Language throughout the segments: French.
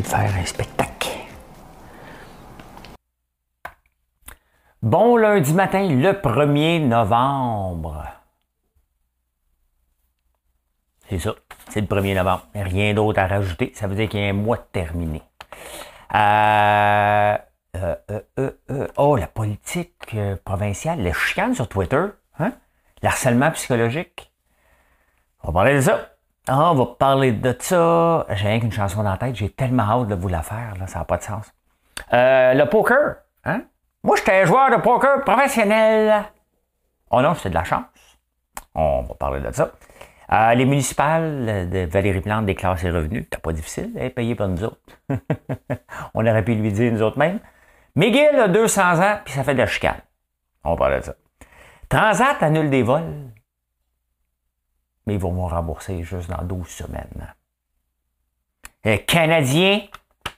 De faire un spectacle. Bon lundi matin, le 1er novembre. C'est ça, c'est le 1er novembre. Rien d'autre à rajouter. Ça veut dire qu'il y a un mois terminé. Euh, euh, euh, oh, la politique provinciale, les chicanes sur Twitter, hein? l'harcèlement psychologique. On va parler de ça. Ah, on va parler de ça. J'ai rien qu'une chanson dans la tête. J'ai tellement hâte de vous la faire. Là, ça n'a pas de sens. Euh, le poker. Hein? Moi, j'étais joueur de poker professionnel. Oh non, c'était de la chance. On va parler de ça. Euh, les municipales de Valérie Plante déclarent ses revenus. C'était pas difficile. Elle est par nous autres. on aurait pu lui dire nous autres mêmes. McGill a 200 ans, puis ça fait de la chicane. On va parler de ça. Transat annule des vols mais ils vont me rembourser juste dans 12 semaines. Les Canadiens,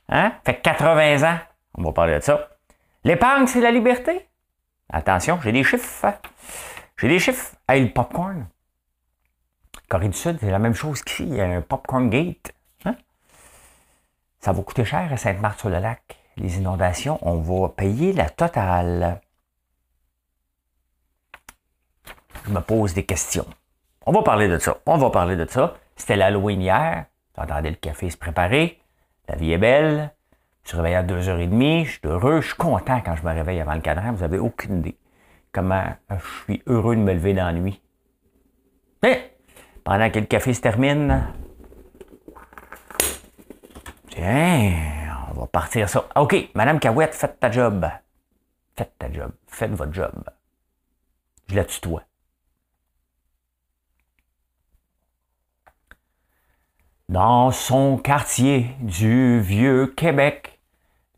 hein, fait 80 ans, on va parler de ça. L'épargne, c'est la liberté. Attention, j'ai des chiffres. J'ai des chiffres. Hey, le popcorn. Corée du Sud, c'est la même chose qu'ici. Il y a un popcorn gate. Hein? Ça va coûter cher à Sainte-Marthe-sur-le-Lac. Les inondations, on va payer la totale. Je me pose des questions. On va parler de ça. On va parler de ça. C'était l'Halloween hier. J'entendais le café se préparer. La vie est belle. Je suis réveillé à 2h30. Je suis heureux. Je suis content quand je me réveille avant le cadran. Vous n'avez aucune idée comment je suis heureux de me lever dans la nuit. Pendant que le café se termine, tiens, on va partir ça. OK, Madame Cahouette, faites ta job. Faites ta job. Faites votre job. Je la tutoie. Dans son quartier du vieux Québec,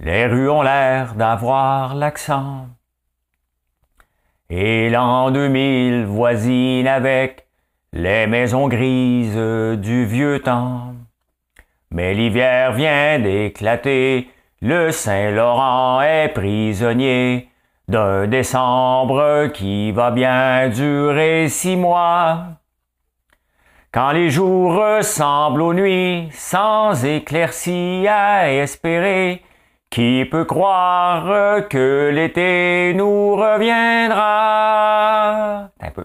les rues ont l'air d'avoir l'accent. Et l'an 2000 voisine avec les maisons grises du vieux temps. Mais l'hiver vient d'éclater, le Saint-Laurent est prisonnier d'un décembre qui va bien durer six mois. Quand les jours ressemblent aux nuits, sans éclaircie à espérer, qui peut croire que l'été nous reviendra? Un peu.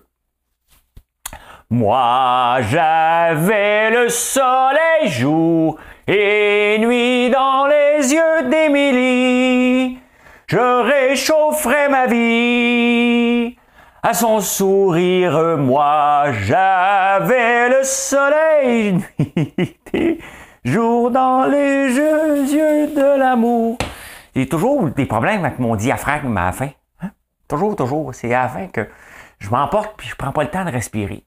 Moi, j'avais le soleil jour et nuit dans les yeux d'Émilie. Je réchaufferais ma vie à son sourire, moi j'avais le soleil nuit jour dans les yeux de l'amour. J'ai toujours des problèmes avec mon diaphragme à la fin. Hein? Toujours, toujours. C'est à la fin que je m'emporte puis je prends pas le temps de respirer.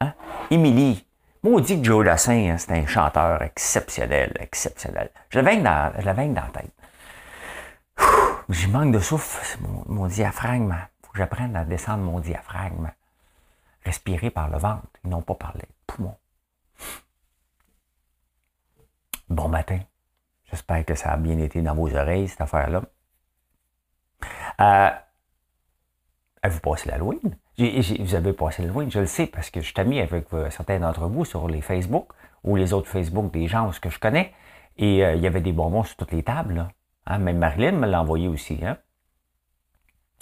Hein? Émilie, maudit que Joe Dassin, hein, c'est un chanteur exceptionnel, exceptionnel. Je l'avais dans, dans la tête. J'ai manque de souffle, mon diaphragme j'apprenne à descendre mon diaphragme. Respirer par le ventre et non pas par les poumons. Bon matin. J'espère que ça a bien été dans vos oreilles, cette affaire-là. Euh, avez-vous passé l'Halloween? Vous avez passé l'Halloween, je le sais, parce que je suis ami avec euh, certains d'entre vous sur les Facebook ou les autres Facebook des gens que je connais. Et euh, il y avait des bonbons sur toutes les tables. Hein? Même Marilyn me l'a envoyé aussi. Hein?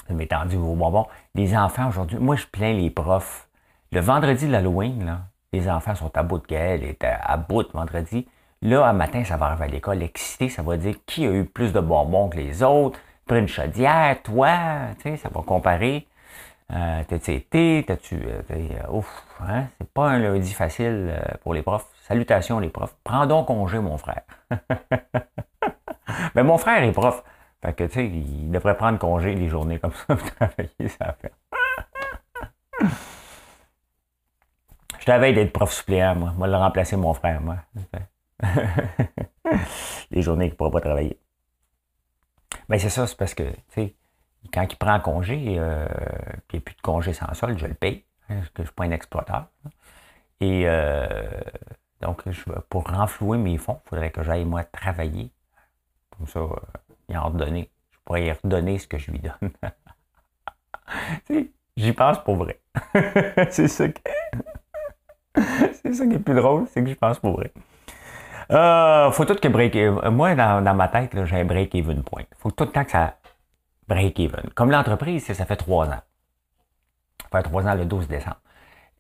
Ça m'est tendu vos bonbons. Les enfants aujourd'hui, moi je plains les profs. Le vendredi de l'Halloween, là, les enfants sont à bout de gueule, étaient à bout de vendredi. Là, un matin, ça va arriver à l'école, excité, ça va dire qui a eu plus de bonbons que les autres? Pris une chaudière, toi, tu sais, ça va comparer. Euh, t'as-tu été, t'as-tu. Euh, euh, ouf, hein? C'est pas un lundi facile euh, pour les profs. Salutations les profs. Prends donc congé, mon frère. Mais mon frère est prof. Fait que, tu sais, il devrait prendre congé les journées comme ça pour travailler, ça fait. Je t'avais d'être prof suppléant, moi. Moi, le remplacer mon frère, moi. les journées qu'il ne pourra pas travailler. Ben c'est ça, c'est parce que, tu sais, quand il prend congé, euh, puis il n'y a plus de congé sans solde, je le paye, hein, parce que je ne suis pas un exploiteur. Et euh, donc, pour renflouer mes fonds, il faudrait que j'aille, moi, travailler. Comme ça, euh, en redonner. Je pourrais y redonner ce que je lui donne. J'y pense pour vrai. c'est ça qui... c'est ça qui est plus drôle, c'est que j'y pense pour vrai. Euh, faut tout que break even. Moi, dans, ma tête, j'ai un break-even point. Faut tout le temps que ça break-even. Comme l'entreprise, ça fait trois ans. Ça fait trois ans le 12 décembre.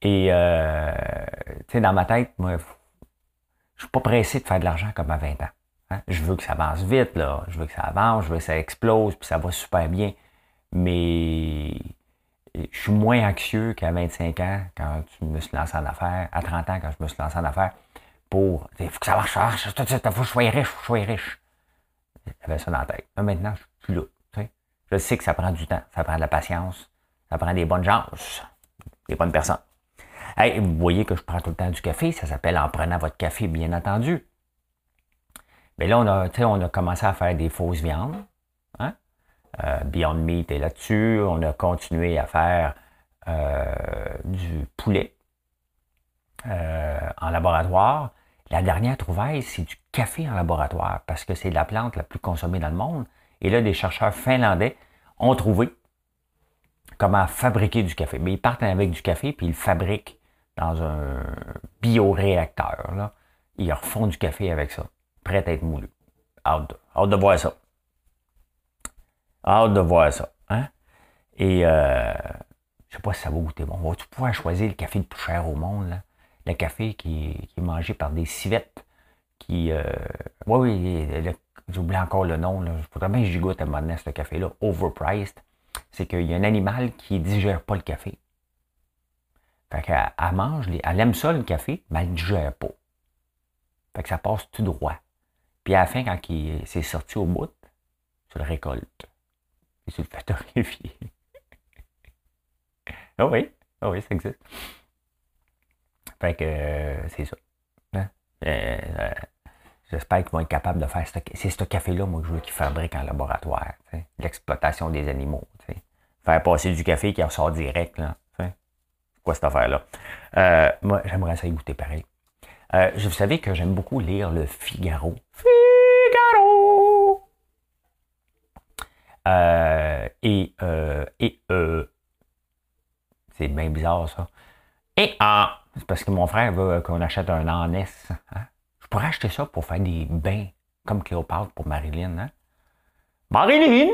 Et, euh, tu sais, dans ma tête, moi, je suis pas pressé de faire de l'argent comme à 20 ans. Hein? Je veux que ça avance vite, là. Je veux que ça avance, je veux que ça explose, puis ça va super bien. Mais je suis moins anxieux qu'à 25 ans quand je me suis lancé en affaires, à 30 ans quand je me suis lancé en affaires, pour, il faut que ça marche, tout de suite, il faut que je sois riche, je sois riche. J'avais ça dans la tête. Mais maintenant, je suis là. Je sais que ça prend du temps, ça prend de la patience, ça prend des bonnes gens, des bonnes personnes. Vous voyez que je prends tout le temps du café, ça s'appelle en prenant votre café, bien entendu. Mais là, on a, on a commencé à faire des fausses viandes. Hein? Euh, Beyond Meat est là-dessus. On a continué à faire euh, du poulet euh, en laboratoire. La dernière trouvaille, c'est du café en laboratoire parce que c'est la plante la plus consommée dans le monde. Et là, des chercheurs finlandais ont trouvé comment fabriquer du café. Mais ils partent avec du café puis ils le fabriquent dans un bioréacteur. Là. Ils refont du café avec ça, prêt à être moulu. Hâte de, voir ça. Hâte de voir ça. Hein? Et euh, je sais pas si ça va goûter bon. On va pouvoir choisir le café le plus cher au monde? Le café qui, est mangé par des civettes. Qui, euh, oui, oui, j'oublie encore le nom. Là. Faudrait bien que j'y goûte à un moment ce café-là, overpriced. C'est qu'il y a un animal qui ne digère pas le café. Fait qu'elle elle mange, elle aime ça le café, mais elle ne digère pas. Fait que ça passe tout droit? Puis à la fin, quand c'est sorti au bout, tu le récoltes. Et tu le fais torréfier. ah oui, ah oui, ça existe. Fait que euh, c'est ça. Hein? Euh, euh, j'espère qu'ils vont être capables de faire ce, c'est ce café-là, moi, que je veux qu'ils fabriquent en laboratoire. L'exploitation des animaux. Faire passer du café qui ressort direct. Là quoi cette affaire-là? Moi, j'aimerais ça y goûter pareil. Euh, vous savez que j'aime beaucoup lire le Figaro. Figaro! Euh, et, et c'est bien bizarre ça. Et ah, c'est parce que mon frère veut qu'on achète un Annes. Hein? Je pourrais acheter ça pour faire des bains comme Cléopâtre pour Marilyn. Hein? Marilyn!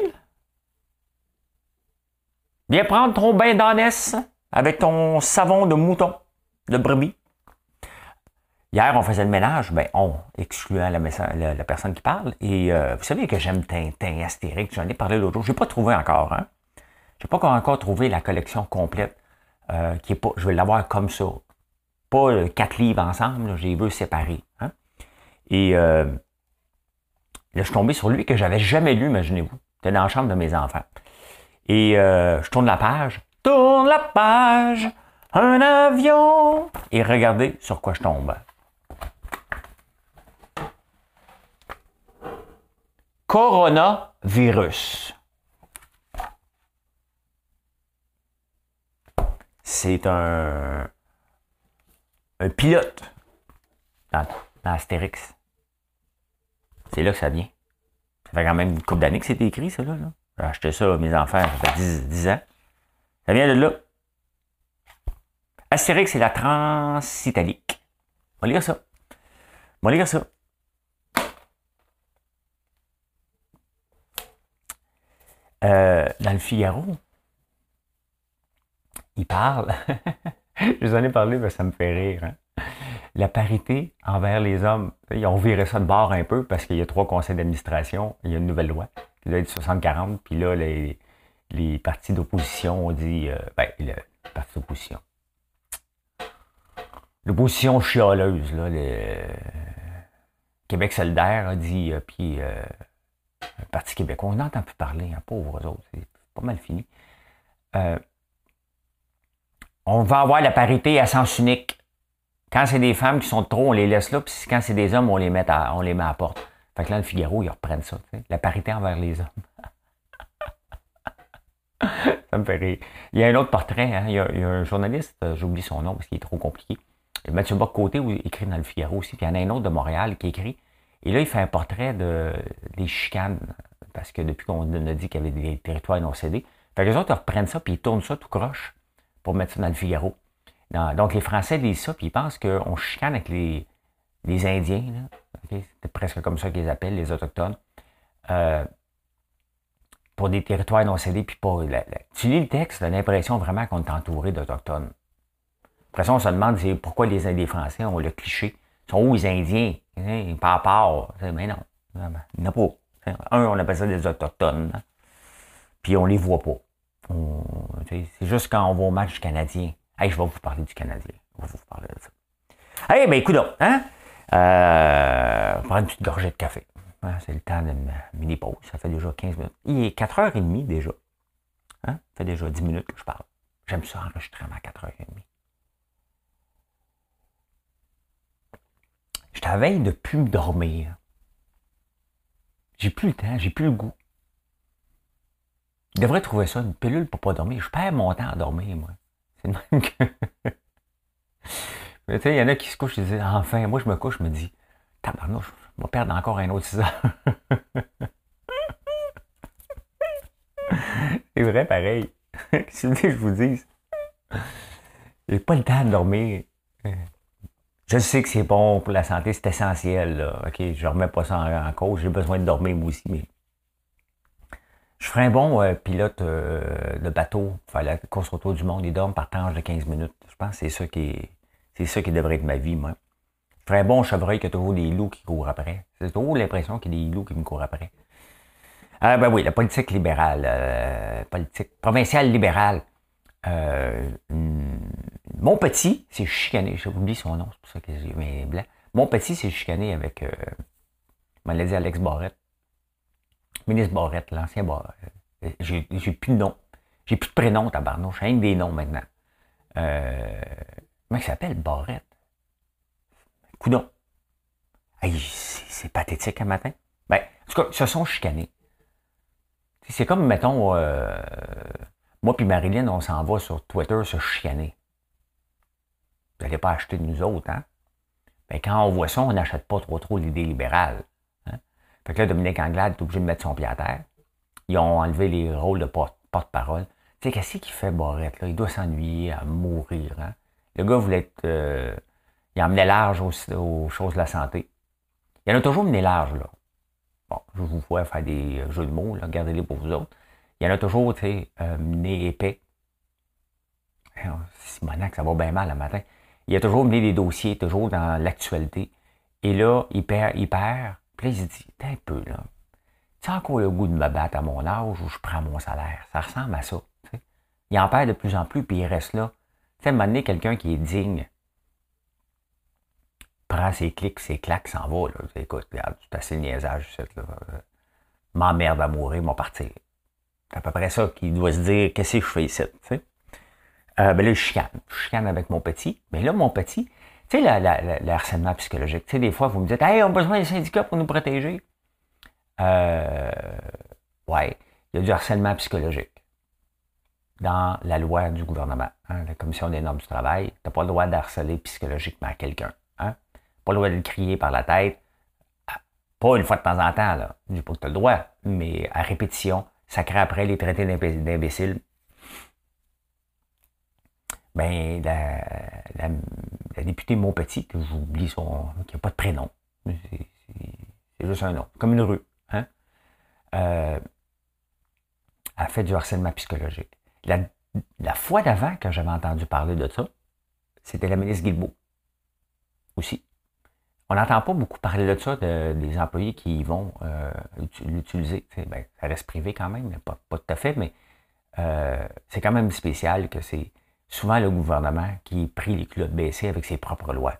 Viens prendre ton bain d'Anès avec ton savon de mouton, de brebis. Hier, on faisait le ménage, ben on, excluant la, personne qui parle. Et euh, vous savez que j'aime Tintin, Astérix, j'en ai parlé l'autre jour. Je n'ai pas trouvé encore. Hein? Je n'ai pas encore trouvé la collection complète. Euh, qui est pas, je vais l'avoir comme ça. Pas quatre livres ensemble, j'ai vu séparer. Hein? Et euh, là, je suis tombé sur lui que j'avais jamais lu, imaginez-vous. C'était dans la chambre de mes enfants. Et je tourne la page tourne la page, un avion. Et regardez sur quoi je tombe. Coronavirus. C'est un, un pilote dans, Astérix. C'est là que ça vient. Ça fait quand même une couple d'années que c'est écrit, ça, là. J'ai acheté ça à mes enfants, ça fait 10 ans. Ça vient de là. Astérix, c'est la transitalique. On va lire ça. On va lire ça. Euh, dans le Figaro, il parle. Je vous en ai parlé, mais ça me fait rire. Hein. La parité envers les hommes. Ont viré ça de bord un peu parce qu'il y a trois conseils d'administration. Il y a une nouvelle loi qui doit être 60-40. Puis là, les, les partis d'opposition ont dit, euh, ben, le parti d'opposition. L'opposition chialeuse, là, le Québec solidaire a dit, euh, puis euh, Parti québécois, on n'entend plus parler, hein, pauvres autres, c'est pas mal fini. on va avoir la parité à sens unique. Quand c'est des femmes qui sont trop, on les laisse là, puis quand c'est des hommes, on les met à, on les met à porte. Fait que là, le Figaro, ils reprennent ça, la parité envers les hommes. ça me fait rire. Il y a un autre portrait, hein. il, y a, un journaliste, euh, j'oublie son nom parce qu'il est trop compliqué. Mathieu Bock-Côté écrit dans le Figaro aussi, puis il y en a un autre de Montréal qui écrit. Et là, il fait un portrait de, des chicanes, parce que depuis qu'on a dit qu'il y avait des territoires non cédés, fait les autres reprennent ça, puis ils tournent ça tout croche pour mettre ça dans le Figaro. donc les Français lisent ça, puis ils pensent qu'on chicane avec les, Indiens. C'est presque comme ça qu'ils appellent, les Autochtones. Euh, pour des territoires non cédés, puis pas. tu lis le texte, tu as l'impression vraiment qu'on est entouré d'Autochtones. Après ça, on se demande pourquoi les Indiens français ont le cliché. Sont où les Indiens? Hein, pas part. Mais non. Il n'y en a pas. Un, on appelle ça des Autochtones. Hein. Puis on les voit pas. C'est juste quand on va au match canadien. Je vais vous parler du Canadien. Je vais vous parler de ça. Hey, ben écoute hein? Euh, on prend une petite gorgée de café. Hein, c'est le temps de mini-pause. Ça fait déjà 15 minutes. Il est 4h30 déjà. Hein? Ça fait déjà 10 minutes que je parle. J'aime ça enregistrer à 4h30. Je t'avais de plus dormir. J'ai plus le temps, j'ai plus le goût. Je devrais trouver ça, une pilule pour pas dormir. Je perds mon temps à dormir, moi. C'est même que. tu sais, il y en a qui se couchent et disent Enfin, moi je me couche, je me dis Tabarnouche, je vais perdre encore un autre 6 heures. C'est vrai, pareil. Si je vous dise. J'ai pas le temps de dormir. Je sais que c'est bon pour la santé, c'est essentiel. Là. OK, je remets pas ça en, cause. J'ai besoin de dormir moi aussi, mais je ferais un bon euh, pilote euh, de bateau faire la course autour du monde. Il dorme par tranche de 15 minutes. Je pense que c'est ça qui c'est ça qui devrait être ma vie, moi. Je ferais un bon chevreuil qui a toujours des loups qui courent après. C'est toujours l'impression qu'il y a des loups qui me courent après. Ah ben oui, la politique libérale, euh, politique provinciale libérale. Mon petit c'est chicané, j'ai oublié son nom, c'est pour ça que j'ai mis blanc. Mon petit c'est chicané avec, euh, l'a dit Alex Barrette. Ministre Barrette, l'ancien Barrette. Euh, j'ai, plus de nom. J'ai plus de prénom, tabarnouche. J'ai des noms maintenant. Euh, il s'appelle, Barrette? Coudon. C'est, pathétique un matin. Ben, en tout cas, ils se sont chicanés. C'est comme, mettons, euh, moi puis Marilyn, on s'en va sur Twitter se chicaner. Vous n'allez pas acheter de nous autres, hein? Mais quand on voit ça, on n'achète pas trop trop l'idée libérale. Hein? Fait que là, Dominique Anglade est obligé de mettre son pied à terre. Ils ont enlevé les rôles de porte-parole. tu sais, qu'est-ce qu'il fait Barrette, là? Il doit s'ennuyer à mourir, hein? Le gars voulait être... Euh, il emmenait large aux, choses de la santé. Il en a toujours mené large, là. Bon, je vous vois faire des jeux de mots, là. Gardez-les pour vous autres. Il y en a toujours, tu sais, euh, mené épais. Simonac, ça va bien mal le matin il a toujours mené des dossiers, toujours dans l'actualité. Et là, il perd, il perd. Puis là, il se dit, un peu, là. Tu encore le goût de me battre à mon âge où je prends mon salaire. Ça ressemble à ça. Il en perd de plus en plus, puis il reste là. Tu sais, à un moment donné, quelqu'un qui est digne prend ses clics, ses claques, s'en va. Là. Écoute, regarde, tu assez le niaisage. M'emmerde à mourir, m'en partir. C'est à peu près ça qu'il doit se dire, qu'est-ce que je fais ici, tu sais. Euh, ben là, je chicane. Je chicane avec mon petit. Mais là, mon petit, tu sais, le harcèlement psychologique. Tu sais, des fois, vous me dites, hey, on a besoin des syndicats pour nous protéger. Euh, ouais, il y a du harcèlement psychologique dans la loi du gouvernement, hein, la Commission des normes du travail. Tu n'as pas le droit d'harceler psychologiquement quelqu'un. Hein? Pas le droit de le crier par la tête. Ah, pas une fois de temps en temps, là. Je dis pas que tu as le droit, mais à répétition, ça crée après les traités d'imbéciles ben, la, députée Montpetit, que j'oublie son. qui n'a pas de prénom. C'est juste un nom. Comme une rue. Hein? Euh, a fait du harcèlement psychologique. La, fois d'avant que j'avais entendu parler de ça, c'était la ministre Guilbeault. Aussi. On n'entend pas beaucoup parler de ça, des employés qui vont euh, l'utiliser. Ben, ça reste privé quand même, pas, pas tout à fait, mais euh, c'est quand même spécial que c'est souvent le gouvernement qui pris les culottes baissées avec ses propres lois.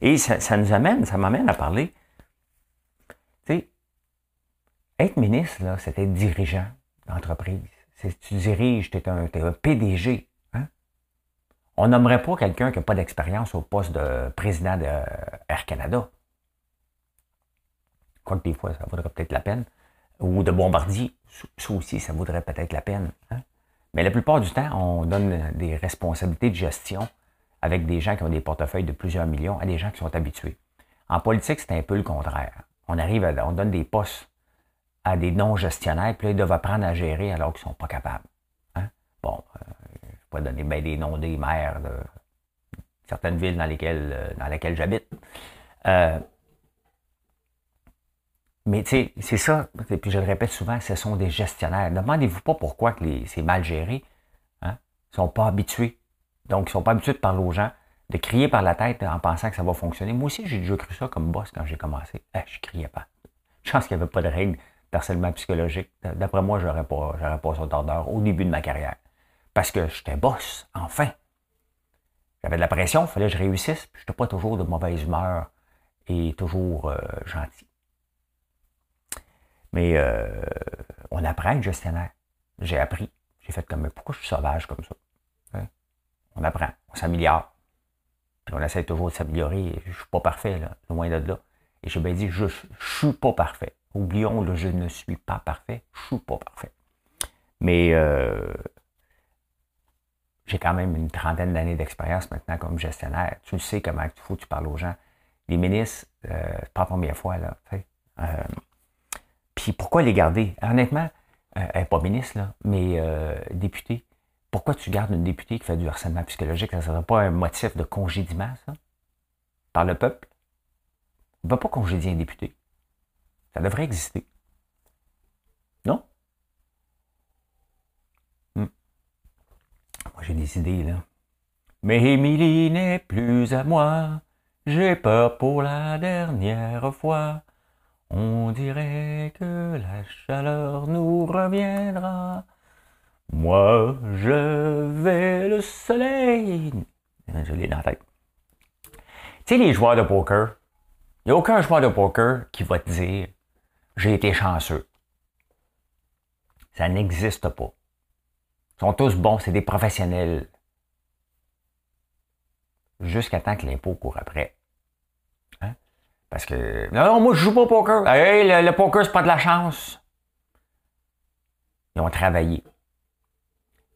Et ça, nous amène, ça m'amène à parler. être ministre, là, c'est être dirigeant d'entreprise. Tu diriges, tu es, un PDG. Hein? On n'aimerait pas quelqu'un qui n'a pas d'expérience au poste de président de Air Canada. Quoique des fois, ça vaudrait peut-être la peine. Ou de bombardier. Ça aussi, ça vaudrait peut-être la peine. Hein. Mais la plupart du temps, on donne des responsabilités de gestion avec des gens qui ont des portefeuilles de plusieurs millions à des gens qui sont habitués. En politique, c'est un peu le contraire. On arrive à, on donne des postes à des non-gestionnaires, puis là, ils doivent apprendre à gérer alors qu'ils ne sont pas capables. Hein? Bon, euh, je ne vais pas donner ben, des noms des maires de certaines villes dans lesquelles, euh, dans lesquelles j'habite. Euh, mais tu sais, c'est ça, puis je le répète souvent, ce sont des gestionnaires. Demandez-vous pas pourquoi c'est mal géré. Hein? Ils sont pas habitués. Donc, ils sont pas habitués de parler aux gens, de crier par la tête en pensant que ça va fonctionner. Moi aussi, j'ai déjà cru ça comme boss quand j'ai commencé. Eh, je criais pas. Je pense qu'il n'y avait pas de règle d'harcèlement psychologique. D'après moi, je n'aurais pas, pas sauté d'ordre au début de ma carrière. Parce que j'étais boss, enfin. J'avais de la pression, il fallait que je réussisse, puis je n'étais pas toujours de mauvaise humeur et toujours euh, gentil. Mais euh, on apprend à être gestionnaire. J'ai appris. J'ai fait comme, pourquoi je suis sauvage comme ça? Hein? On apprend, on s'améliore. Puis on essaie toujours de s'améliorer. Je ne suis pas parfait, loin de là. Et j'ai bien dit, je ne suis pas parfait. Oublions le je ne suis pas parfait. Je ne suis pas parfait. Mais euh, j'ai quand même une trentaine d'années d'expérience maintenant comme gestionnaire. Tu sais comment il faut que tu parles aux gens. Les ministres, euh, pas la première fois, là. Euh, puis pourquoi les garder? Honnêtement, euh, elle n'est pas ministre, là, mais euh, députée. Pourquoi tu gardes une députée qui fait du harcèlement psychologique? Ça ne serait pas un motif de congédiement, ça? Par le peuple? On ne peut pas congédier un député. Ça devrait exister. Non? Hmm. Moi, j'ai des idées, là. Mais Émilie n'est plus à moi. J'ai peur pour la dernière fois. On dirait que la chaleur nous reviendra. Moi, je vais le soleil. Je l'ai dans la tête. Tu sais, les joueurs de poker, il n'y a aucun joueur de poker qui va te dire J'ai été chanceux. Ça n'existe pas. Ils sont tous bons, c'est des professionnels. Jusqu'à temps que l'impôt court après. Parce que, non, moi, je joue pas au poker. Hey, le, poker, c'est pas de la chance. Ils ont travaillé.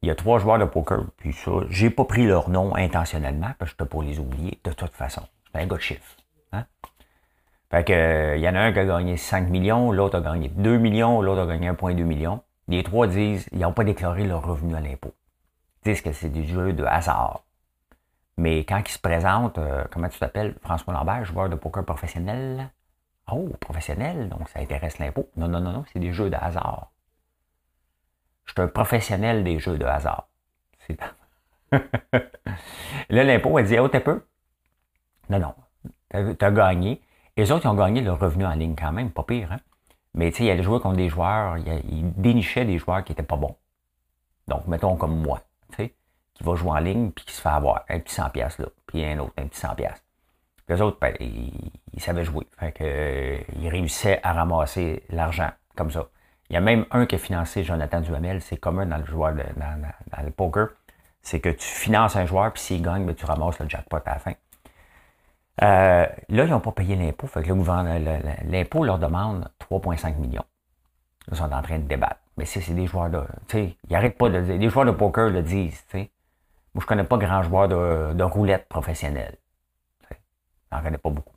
Il y a trois joueurs de poker, puis ça, j'ai pas pris leur nom intentionnellement, parce que je pour les oublier, de toute façon. C'est un gars de chiffre. Hein? Fait que, il y en a un qui a gagné 5 millions, l'autre a gagné 2 millions, l'autre a gagné 1,2 million. Les trois disent, ils n'ont pas déclaré leur revenu à l'impôt. Ils disent que c'est du jeu de hasard. Mais quand il se présente, euh, comment tu t'appelles, François Lambert, joueur de poker professionnel. Oh, professionnel, donc ça intéresse l'impôt. Non, non, non, non, c'est des jeux de hasard. Je suis un professionnel des jeux de hasard. là, l'impôt, elle dit, oh, t'es peu. Non, non, tu as gagné. Et les autres, ils ont gagné leur revenu en ligne quand même, pas pire. Hein? Mais tu sais, il y a des joueurs contre des joueurs, ils dénichaient des joueurs qui n'étaient pas bons. Donc, mettons comme moi. Tu sais qui va jouer en ligne puis qui se fait avoir un petit 100 pièces là, puis un autre un petit 100 pièces. Les autres, ben, ils, savaient jouer. Fait que, euh, ils réussissaient à ramasser l'argent comme ça. Il y a même un qui a financé Jonathan Duhamel, c'est commun dans le joueur dans, le poker. C'est que tu finances un joueur, puis s'il gagne, ben, tu ramasses le jackpot à la fin. Euh, là, ils n'ont pas payé l'impôt. Fait que l'impôt leur demande 3,5 millions. Ils sont en train de débattre. Mais c'est des joueurs de. Ils n'arrêtent pas de dire. Les joueurs de poker le disent. Moi, je connais pas grand joueur de, de roulette professionnelle. J'en connais pas beaucoup.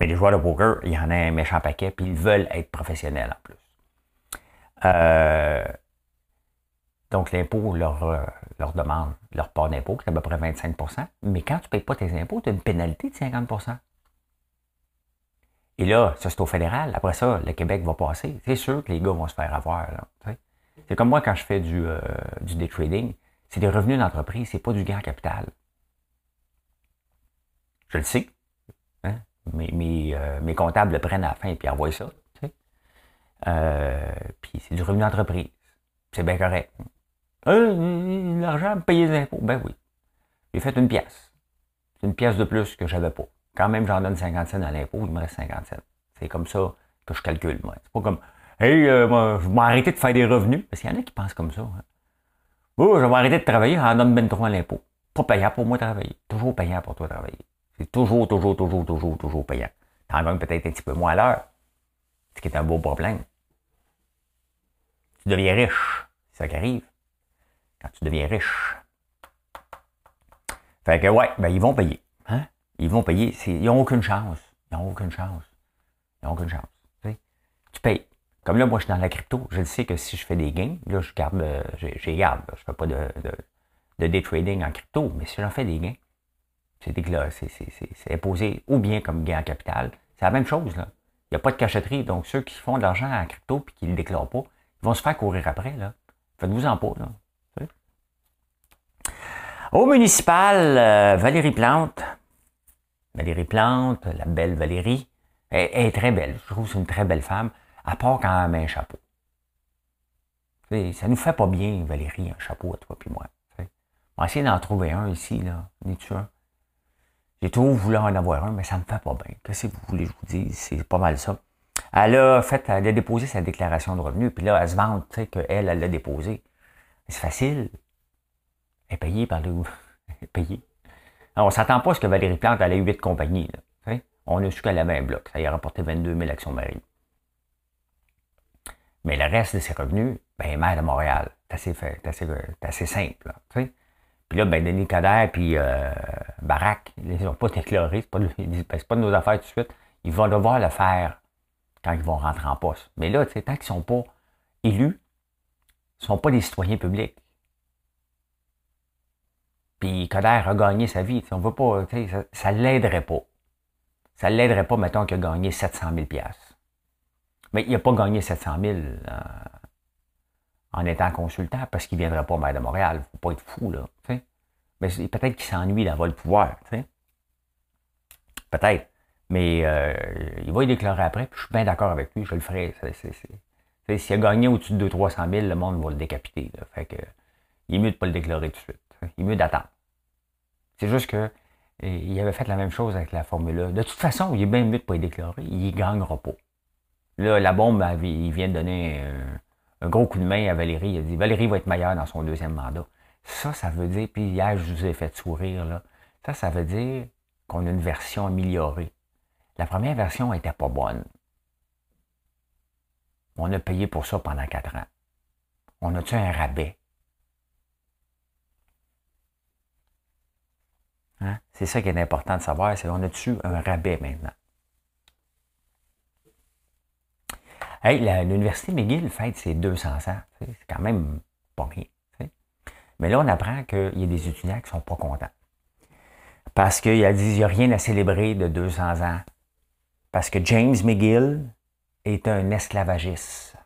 Mais les joueurs de poker, il y en a un méchant paquet, puis ils veulent être professionnels en plus. Euh, donc, l'impôt leur, euh, leur demande leur part d'impôt, c'est à peu près 25% Mais quand tu ne payes pas tes impôts, tu as une pénalité de 50% Et là, ça, c'est au fédéral. Après ça, le Québec va passer. C'est sûr que les gars vont se faire avoir. C'est comme moi quand je fais du, euh, du day trading. C'est des revenus d'entreprise, c'est pas du gain capital. Je le sais. Hein? Mes, euh, mes, comptables le prennent à la fin et puis envoient ça. Euh, puis c'est du revenu d'entreprise. C'est bien correct. Euh, l'argent me payer les impôts. Ben oui. J'ai fait une pièce. C'est une pièce de plus que j'avais pas. Quand même, j'en donne 50 cents à l'impôt, il me reste 50 cents. C'est comme ça que je calcule, moi. C'est pas comme Hey, m'arrêter de faire des revenus. Parce qu'il y en a qui pensent comme ça. Hein. Oh, je vais arrêter de travailler, en donne ben trop à l'impôt. pas payant pour moi travailler. Toujours payant pour toi travailler. C'est toujours, toujours, toujours, toujours, toujours payant. T'en gagnes peut-être un petit peu moins à l'heure. Ce qui est un beau problème. Tu deviens riche. C'est ça qui arrive. Quand tu deviens riche. Fait que ouais, ben ils vont payer. Hein? Ils vont payer. Ils n'ont aucune chance. Ils n'ont aucune chance. Ils n'ont aucune chance. Tu payes. Comme là, moi, je suis dans la crypto. Je sais que si je fais des gains, là, je garde, euh, je, garde. Je fais pas de, de, day trading en crypto, mais si j'en fais des gains, c'est c'est imposé ou bien comme gain en capital. C'est la même chose, là. Il n'y a pas de cachetterie. Donc, ceux qui font de l'argent en crypto et qui ne le déclarent pas, ils vont se faire courir après. Faites-vous en pas, là. Au municipal, euh, Valérie Plante, Valérie Plante, la belle Valérie, elle, est très belle. Je trouve que c'est une très belle femme, à part quand elle met un chapeau. ça nous fait pas bien, Valérie, un chapeau à toi puis moi. On va essayer d'en trouver un ici, là. tu un? J'ai toujours voulu en avoir un, mais ça me fait pas bien. Qu'est-ce que vous voulez que je vous dise? C'est pas mal ça. Elle a fait, elle a déposé sa déclaration de revenus, puis là, elle se vante, qu'elle, elle l'a déposé. C'est facile. Elle est payée par le... Elle est payée. Alors, on s'attend pas à ce que Valérie Plante, elle ait huit compagnies, là. On a su qu'elle avait un bloc. Ça y a rapporté 22 000 actions marines. Mais le reste de ses revenus, ben, mère de Montréal. C'est assez, assez, assez simple. Puis là, ben, Denis Coderre puis euh, Barack, ils n'ont pas déclaré, c'est pas, ben, pas de nos affaires tout de suite. Ils vont devoir le faire quand ils vont rentrer en poste. Mais là, tant qu'ils ne sont pas élus, ils ne sont pas des citoyens publics. Puis Coderre a gagné sa vie. On veut pas, ça ne l'aiderait pas. Ça ne l'aiderait pas, mettons, qu'il a gagné 700 000 Mais il n'a pas gagné 700 000 euh, en étant consultant parce qu'il ne viendrait pas maire de Montréal. Il ne faut pas être fou, là. Mais peut-être qu'il s'ennuie d'avoir le pouvoir. Peut-être. Mais euh, il va y déclarer après, puis je suis bien d'accord avec lui, je le ferai. S'il a gagné au-dessus de 200 000, le monde va le décapiter. Fait que, il est mieux de ne pas le déclarer tout de suite. Il est mieux d'attendre. C'est juste que il avait fait la même chose avec la Formule 1. De toute façon, il est bien mieux de ne pas y déclarer. Il ne gagnera pas. Là, la bombe, il vient de donner un, gros coup de main à Valérie. Il a dit Valérie va être meilleure dans son deuxième mandat. Ça, ça veut dire, puis hier, je vous ai fait sourire, là. Ça, ça veut dire qu'on a une version améliorée. La première version n'était pas bonne. On a payé pour ça pendant quatre ans. On a-tu un rabais? Hein? C'est ça qui est important de savoir, c'est qu'on a-tu un rabais maintenant? Hey, l'Université McGill fête ses 200 ans. C'est quand même pas rien. Mais là, on apprend qu'il y a des étudiants qui sont pas contents. Parce qu'il a dit qu'il n'y a rien à célébrer de 200 ans. Parce que James McGill est un esclavagiste.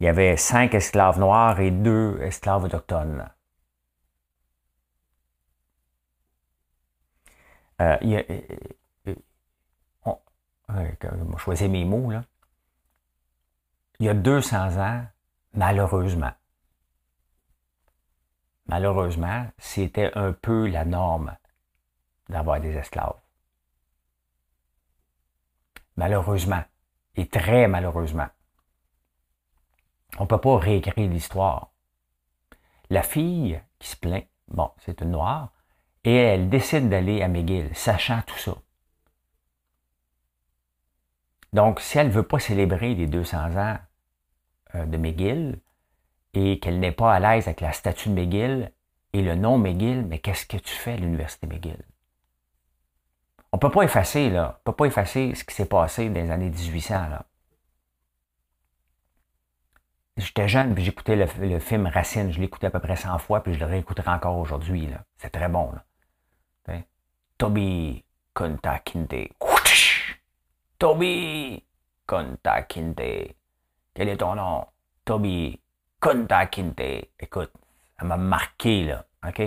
Il y avait cinq esclaves noirs et deux esclaves autochtones. Euh, il y a, choisir mes mots, là. Il y a 200 ans, malheureusement, malheureusement, c'était un peu la norme d'avoir des esclaves. Malheureusement, et très malheureusement. On ne peut pas réécrire l'histoire. La fille qui se plaint, bon, c'est une noire, et elle décide d'aller à McGill, sachant tout ça. Donc, si elle ne veut pas célébrer les 200 ans euh, de McGill et qu'elle n'est pas à l'aise avec la statue de McGill et le nom McGill, mais qu'est-ce que tu fais à l'Université McGill? On ne peut pas effacer, là. On ne peut pas effacer ce qui s'est passé dans les années 1800, là. J'étais jeune, puis j'écoutais le, film Racine. Je l'écoutais à peu près 100 fois, puis je le réécouterai encore aujourd'hui. C'est très bon. Là. Toby Kontakinte. Toby Kontakinte. Quel est ton nom? Toby Kontakinte. Écoute, ça m'a marqué, là. OK?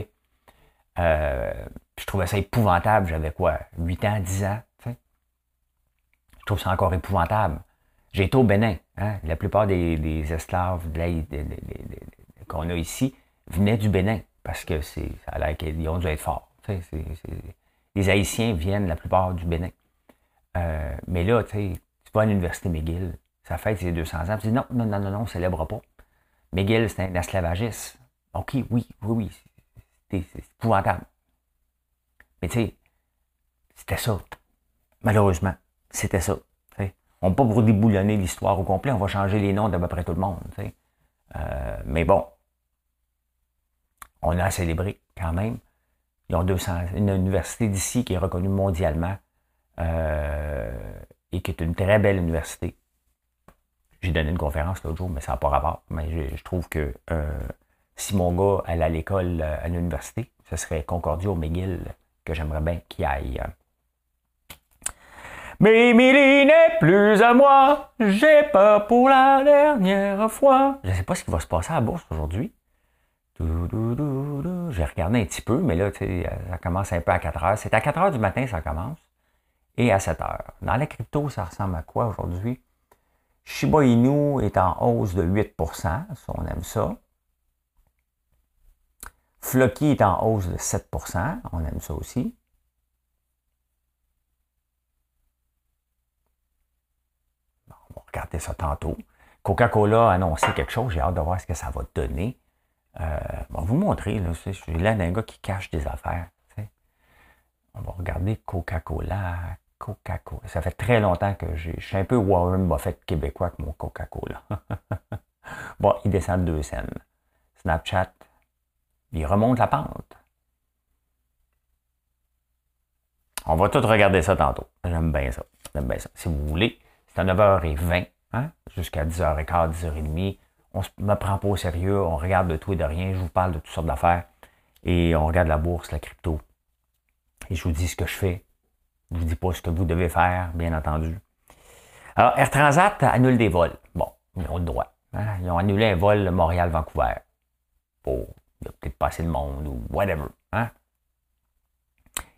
Euh, je trouvais ça épouvantable. J'avais quoi? 8 ans, 10 ans? Je trouve ça encore épouvantable. J'ai été au Bénin. Hein? La plupart des, esclaves qu'on a ici venaient du Bénin parce que c'est, l'air qu'ils ont dû être forts les Haïtiens viennent la plupart du Bénin. Euh, mais là, tu sais, tu vas à l'Université McGill, ça fête ses 200 ans, tu dis non, non, non, non, on ne célèbre pas. McGill, c'est un esclavagiste. OK, oui, oui, oui, c'est épouvantable. Mais tu sais, c'était ça. Malheureusement, c'était ça. On ne peut pas pour l'histoire au complet, on va changer les noms d'à peu près tout le monde. Euh, mais bon, on a célébré quand même. Ils ont 200, une université d'ici qui est reconnue mondialement et qui est une très belle université. J'ai donné une conférence l'autre jour, mais ça n'a pas rapport. Mais je, trouve que euh, si mon gars allait à l'école, à l'université, ce serait Concordia au McGill que j'aimerais bien qu'il aille. Mais Émilie n'est plus à moi, j'ai peur pour la dernière fois. Je ne sais pas ce qui va se passer à la bourse aujourd'hui. J'ai regardé un petit peu, mais là, ça commence un peu à 4 heures. C'est à 4 heures du matin, ça commence. Et à 7 heures. Dans la crypto, ça ressemble à quoi aujourd'hui? Shiba Inu est en hausse de 8% on aime ça. Flocky est en hausse de 7% on aime ça aussi. Regardez ça tantôt. Coca-Cola a annoncé quelque chose, j'ai hâte de voir ce que ça va donner. Euh, on va vous montrer, là, je suis gars qui cache des affaires. On va regarder Coca-Cola. Coca-Cola. Ça fait très longtemps que je suis un peu Warren Buffett québécois avec mon Coca-Cola. bon, il descend de deux scènes. Snapchat, il remonte la pente. On va tout regarder ça tantôt. J'aime bien ça. J'aime bien ça. Si vous voulez, c'est à 9h20 hein, jusqu'à 10h15, 10h30. On ne me prend pas au sérieux, on regarde de tout et de rien, je vous parle de toutes sortes d'affaires et on regarde la bourse, la crypto. Et je vous dis ce que je fais. Je ne vous dis pas ce que vous devez faire, bien entendu. Alors, Air Transat annule des vols. Bon, ils ont le droit. Hein. Ils ont annulé un vol Montréal-Vancouver. Pour, il a peut-être pas assez de monde ou whatever. Hein.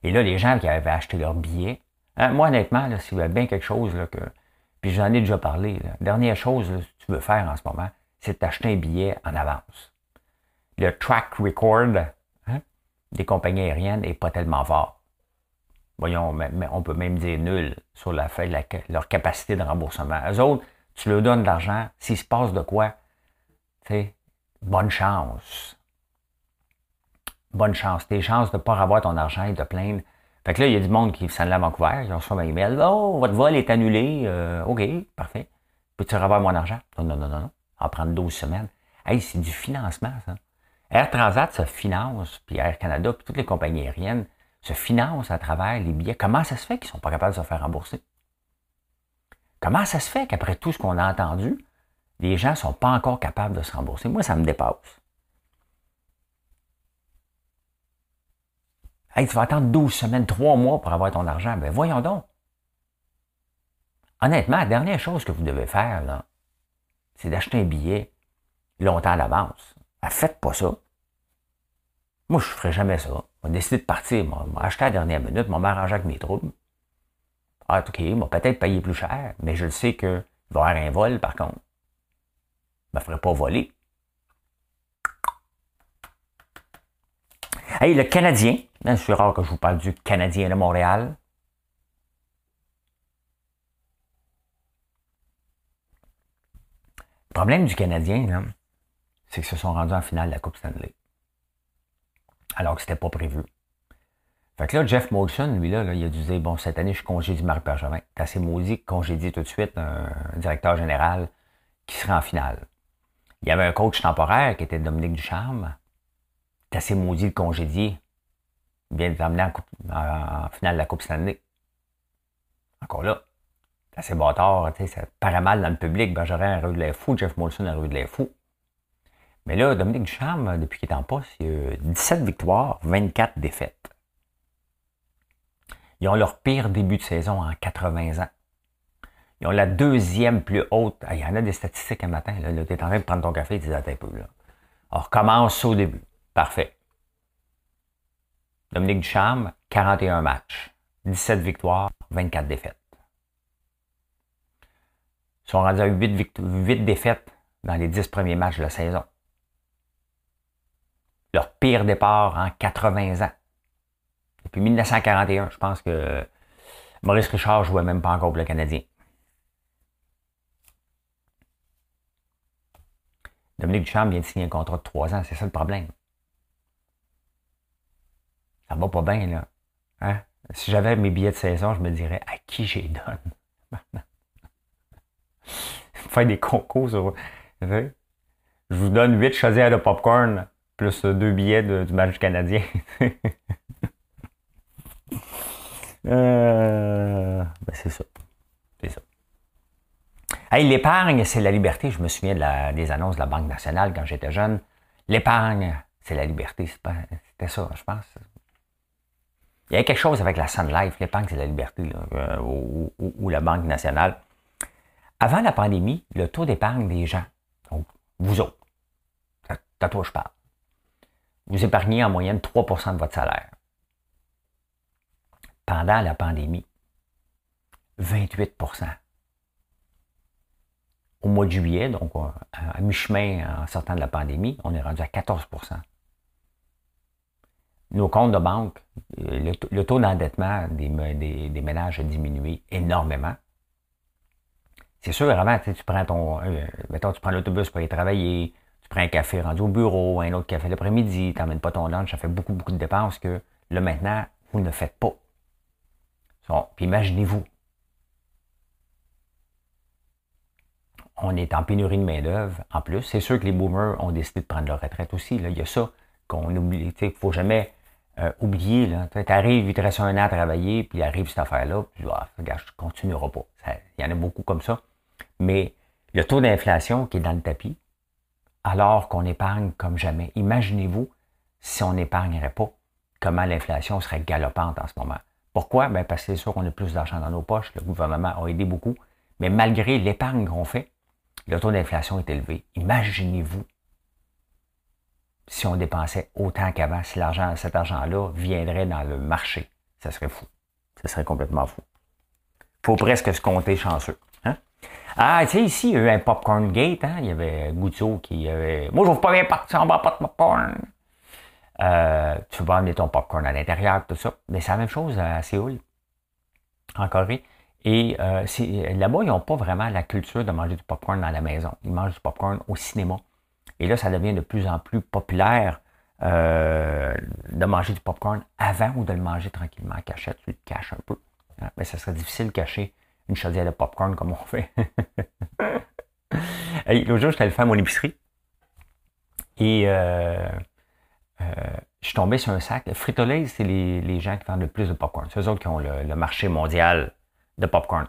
Et là, les gens qui avaient acheté leur billet, hein, moi honnêtement, s'il y avait bien quelque chose là, que puis j'en ai déjà parlé. Dernière chose que tu veux faire en ce moment, c'est d'acheter un billet en avance. Le track record hein, des compagnies aériennes n'est pas tellement fort. Voyons, on peut même dire nul sur la, leur capacité de remboursement. Eux autres, tu leur donnes de l'argent, s'il se passe de quoi, tu sais, bonne chance. Bonne chance. Tes chances de ne pas avoir ton argent et de plaindre fait que là, il y a du monde qui s'en à Vancouver, ils reçoivent un email. Oh, votre vol est annulé. Euh, OK, parfait. Peux-tu revoir mon argent? Non, non, non, non, non. En prendre 12 semaines. Hey, c'est du financement, ça. Air Transat se finance, puis Air Canada, puis toutes les compagnies aériennes se financent à travers les billets. Comment ça se fait qu'ils ne sont pas capables de se faire rembourser? Comment ça se fait qu'après tout ce qu'on a entendu, les gens ne sont pas encore capables de se rembourser? Moi, ça me dépasse. Hey, tu vas attendre 12 semaines, 3 mois pour avoir ton argent. Ben voyons donc. Honnêtement, la dernière chose que vous devez faire, là, c'est d'acheter un billet longtemps à l'avance. Ben, faites pas ça. Moi, je ne ferai jamais ça. On va décider de partir, m'a acheter à la dernière minute, m'a m'arranger avec mes troubles. Ah, OK, m'a peut-être payé plus cher, mais je le sais qu'il va y avoir un vol, par contre. Je ne me ferai pas voler. Hey, le Canadien, hein, c'est rare que je vous parle du Canadien de Montréal. Le problème du Canadien, c'est qu'ils se sont rendus en finale de la Coupe Stanley. Alors que c'était pas prévu. Fait que là, Jeff Molson, lui, là, il a dû dire, bon, cette année, je congédie Marc Bergevin. C'est assez maudit que congédie tout de suite un, directeur général qui sera en finale. Il y avait un coach temporaire qui était Dominique Ducharme. C'est assez maudit le congédier. Il vient de l'emmener en, finale de la Coupe Stanley. Encore là, c'est assez bâtard, ça paraît mal dans le public. Benjamin a rue de l'air fou, Jeff Molson a rue de l'air fou. Mais là, Dominique Ducharme, depuis qu'il est en poste, il a 17 victoires, 24 défaites. Ils ont leur pire début de saison en 80 ans. Ils ont la deuxième plus haute. il y en a des statistiques un matin. Là, tu es en train de prendre ton café et tu dis un peu. Là. Alors, commence au début. Parfait. Dominique Ducharme, 41 matchs, 17 victoires, 24 défaites. Ils sont rendus à 8, défaites dans les 10 premiers matchs de la saison. Leur pire départ en 80 ans. Depuis 1941, je pense que Maurice Richard jouait même pas encore pour le Canadien. Dominique Duchamp vient de signer un contrat de trois ans, c'est ça le problème. Ça va pas bien, là. Hein? Si j'avais mes billets de saison, je me dirais à qui j'ai donne. Faire des concours sur. Je vous donne huit chaudières de popcorn plus deux billets du match canadien. euh, ben c'est ça. C'est ça. Hey, l'épargne, c'est la liberté. Je me souviens de des annonces de la Banque nationale quand j'étais jeune. L'épargne, c'est la liberté. C'était ça, je pense. Il y a quelque chose avec la Sun Life, l'épargne, c'est la liberté, euh, ou, la Banque nationale. Avant la pandémie, le taux d'épargne des gens, donc vous autres, à toi je parle, vous épargnez en moyenne 3% de votre salaire. Pendant la pandémie, 28% Au mois de juillet, donc à mi-chemin en sortant de la pandémie, on est rendu à 14% nos comptes de banque, euh, le, taux d'endettement des, ménages a diminué énormément. C'est sûr, avant, tu prends ton. Euh, mettons, tu prends l'autobus pour aller travailler, prends un café rendu au bureau, un autre café l'après-midi, tu n'emmènes pas ton lunch, ça fait beaucoup, beaucoup de dépenses que là, maintenant, vous ne faites pas. puis imaginez-vous. On est en pénurie de main-d'œuvre en plus. C'est sûr que les boomers ont décidé de prendre leur retraite aussi. Là. Il y a ça qu'on oublie. Il ne faut jamais euh, oublié. Là. Tu arrives, il te reste un an à travailler, puis il arrive cette affaire-là, puis ah, regarde, je continuerai pas. Il y en a beaucoup comme ça. Mais le taux d'inflation qui est dans le tapis, alors qu'on épargne comme jamais. Imaginez-vous si on n'épargnerait pas, comment l'inflation serait galopante en ce moment. Pourquoi? Ben parce que c'est sûr qu'on a plus d'argent dans nos poches, le gouvernement a aidé beaucoup, mais malgré l'épargne qu'on fait, le taux d'inflation est élevé. Imaginez-vous si on dépensait autant qu'avant, si l'argent, cet argent-là viendrait dans le marché. Ça serait fou. Ça serait complètement fou. faut presque se compter chanceux. Ah, tu sais, ici, il y a eu un popcorn gate. Hein? Il y avait Goudzo qui avait. Moi, je veux pas bien partir, on va pas de popcorn. Euh, tu vas amener ton popcorn à l'intérieur, tout ça. Mais c'est la même chose à Séoul, en Corée. Et euh, là-bas, ils n'ont pas vraiment la culture de manger du popcorn dans la maison. Ils mangent du popcorn au cinéma. Et là, ça devient de plus en plus populaire euh, de manger du popcorn avant ou de le manger tranquillement en cachette. Tu le caches un peu. Hein. Mais ça serait difficile de cacher une chaudière de popcorn comme on fait. L'autre jour, j'étais allé faire mon épicerie. Et euh, euh, je suis tombé sur un sac. Frito-Lay, c'est les, gens qui vendent le plus de popcorn. C'est eux autres qui ont le, marché mondial de popcorn.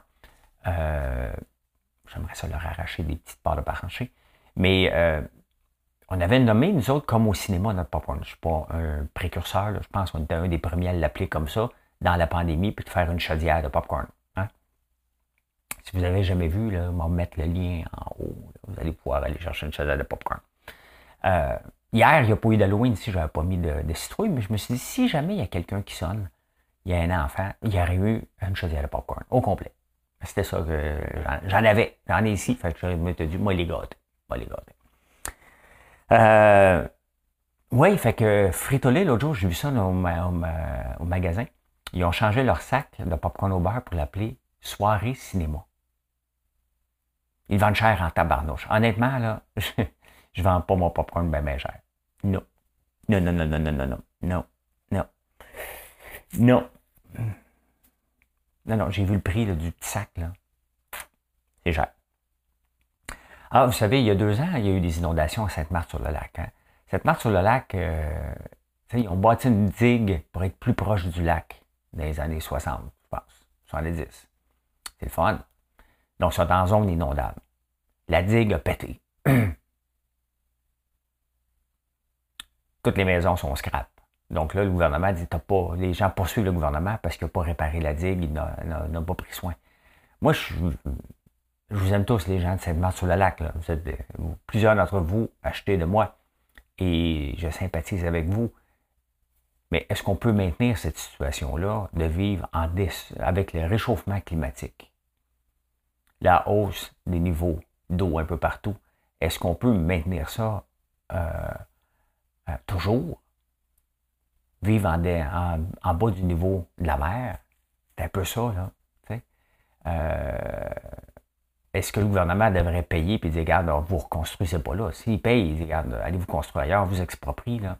J'aimerais ça leur arracher des petites parts de paranché. Mais on avait nommé, nous autres, comme au cinéma, notre popcorn. Je ne suis pas un précurseur, je pense qu'on était un des premiers à l'appeler comme ça dans la pandémie, puis de faire une chaudière de popcorn. Si vous n'avez jamais vu, là, on va mettre le lien en haut. vous allez pouvoir aller chercher une chaudière de popcorn. Euh, hier, il n'y a pas eu d'Halloween ici, je n'avais pas mis de, citrouille, mais je me suis dit, si jamais il y a quelqu'un qui sonne, il y a un enfant, il y aurait eu une chaudière de popcorn, au complet. C'était ça que j'en avais. J'en ai ici, fait que je me suis dit, moi les. Moi les. Euh, oui, fait que Frito-Lay, l'autre jour, j'ai vu ça au, magasin. Ils ont changé leur sac de popcorn au beurre pour l'appeler Soirée Cinéma. Ils vendent cher en tabarnouche. Honnêtement, là, je, ne vends pas mon popcorn bien, bien cher. Non. Non, non, non, non, non, non, non. Non. Non. Non. Non, non, j'ai vu le prix du petit sac, là. C'est cher. Ah, vous savez, il y a deux ans, il y a eu des inondations à Sainte-Marthe-sur-le-Lac. Hein. Sainte-Marthe-sur-le-Lac, euh, ils bâti une digue pour être plus proche du lac dans les années 60, je pense, 70. C'est le fun. Donc, sont en zone inondable. La digue a pété. Toutes les maisons sont scrap. Donc là, le gouvernement dit, t'as pas, les gens poursuivent le gouvernement parce qu'il n'a pas réparé la digue, il n'a pas pris soin. Moi, je, vous aime tous, les gens de êtes, plusieurs d'entre vous achetez de moi et je sympathise avec vous. Mais est-ce qu'on peut maintenir cette situation-là de vivre avec le réchauffement climatique, la hausse des niveaux d'eau un peu partout? Est-ce qu'on peut maintenir ça euh, euh, toujours? Vivre en, bas du niveau de la mer? C'est un peu ça, là. Euh, est-ce que le gouvernement devrait payer et dire, regarde, vous reconstruisez pas là? S'il paye, il dit, regarde, allez vous construire ailleurs, vous exproprie, là.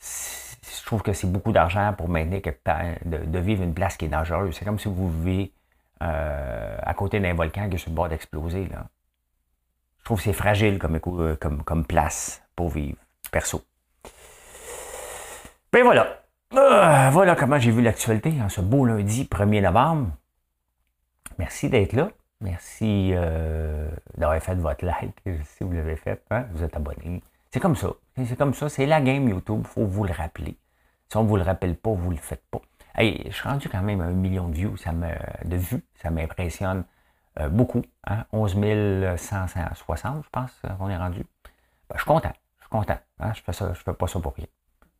Je trouve que c'est beaucoup d'argent pour maintenir de, vivre une place qui est dangereuse. C'est comme si vous vivez euh, à côté d'un volcan qui est sur le bord d'exploser, là. Je trouve que c'est fragile comme, euh, comme, comme place pour vivre, perso. Ben voilà. Euh, voilà comment j'ai vu l'actualité en ce beau lundi 1er novembre. Merci d'être là. Merci d'avoir fait votre like si vous l'avez fait. Hein. Vous êtes abonné. C'est comme ça. C'est comme ça. C'est la game YouTube. Il faut vous le rappeler. Si on ne vous le rappelle pas, vous ne le faites pas. Hey, je suis rendu quand même à un million de views, ça me, de vues. Ça m'impressionne euh, beaucoup. Hein? 11 160, je pense, qu'on est rendu. Ben, je suis content. Je suis content. Hein. Je fais ça, je fais pas ça pour rien.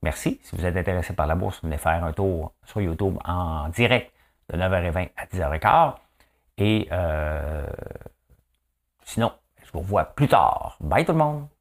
Merci. Si vous êtes intéressé par la bourse, venez faire un tour sur YouTube en direct de 9h20 à 10h15. Et euh, sinon, je vous revois plus tard. Bye tout le monde!